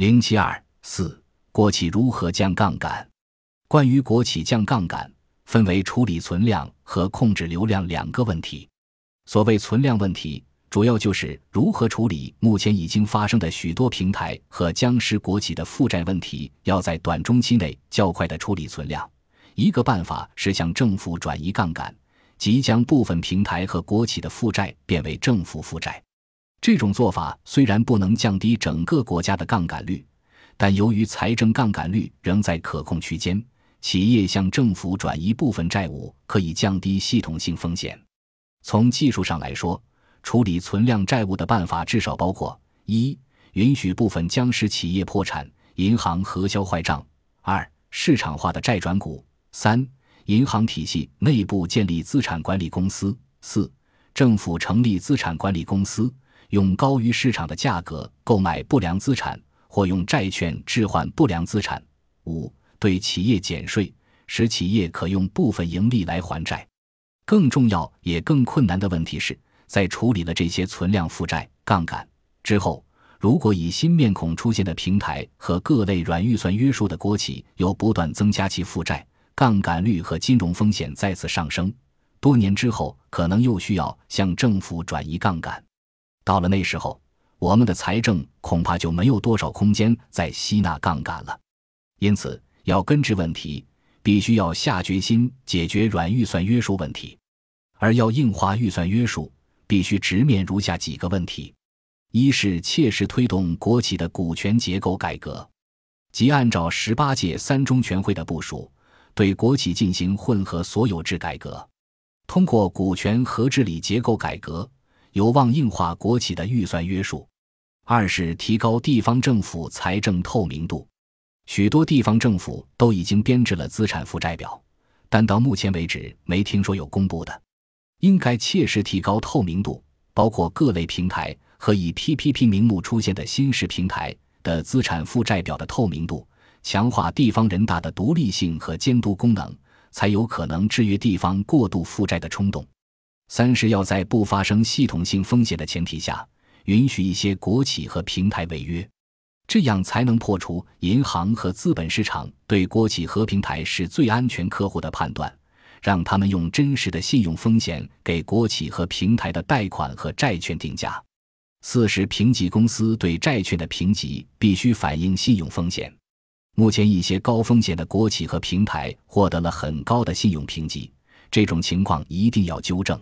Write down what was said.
零七二四，国企如何降杠杆？关于国企降杠杆，分为处理存量和控制流量两个问题。所谓存量问题，主要就是如何处理目前已经发生的许多平台和僵尸国企的负债问题，要在短中期内较快的处理存量。一个办法是向政府转移杠杆，即将部分平台和国企的负债变为政府负债。这种做法虽然不能降低整个国家的杠杆率，但由于财政杠杆率仍在可控区间，企业向政府转移部分债务可以降低系统性风险。从技术上来说，处理存量债务的办法至少包括：一、允许部分僵尸企业破产，银行核销坏账；二、市场化的债转股。三、银行体系内部建立资产管理公司；四、政府成立资产管理公司，用高于市场的价格购买不良资产，或用债券置换不良资产；五、对企业减税，使企业可用部分盈利来还债。更重要也更困难的问题是，在处理了这些存量负债杠杆之后，如果以新面孔出现的平台和各类软预算约束的国企又不断增加其负债，杠杆率和金融风险再次上升，多年之后可能又需要向政府转移杠杆。到了那时候，我们的财政恐怕就没有多少空间再吸纳杠杆了。因此，要根治问题，必须要下决心解决软预算约束问题。而要硬化预算约束，必须直面如下几个问题：一是切实推动国企的股权结构改革，即按照十八届三中全会的部署。对国企进行混合所有制改革，通过股权和治理结构改革，有望硬化国企的预算约束。二是提高地方政府财政透明度，许多地方政府都已经编制了资产负债表，但到目前为止没听说有公布的。应该切实提高透明度，包括各类平台和以 PPP 名目出现的新式平台的资产负债表的透明度。强化地方人大的独立性和监督功能，才有可能制约地方过度负债的冲动。三是要在不发生系统性风险的前提下，允许一些国企和平台违约，这样才能破除银行和资本市场对国企和平台是最安全客户的判断，让他们用真实的信用风险给国企和平台的贷款和债券定价。四是评级公司对债券的评级必须反映信用风险。目前，一些高风险的国企和平台获得了很高的信用评级，这种情况一定要纠正。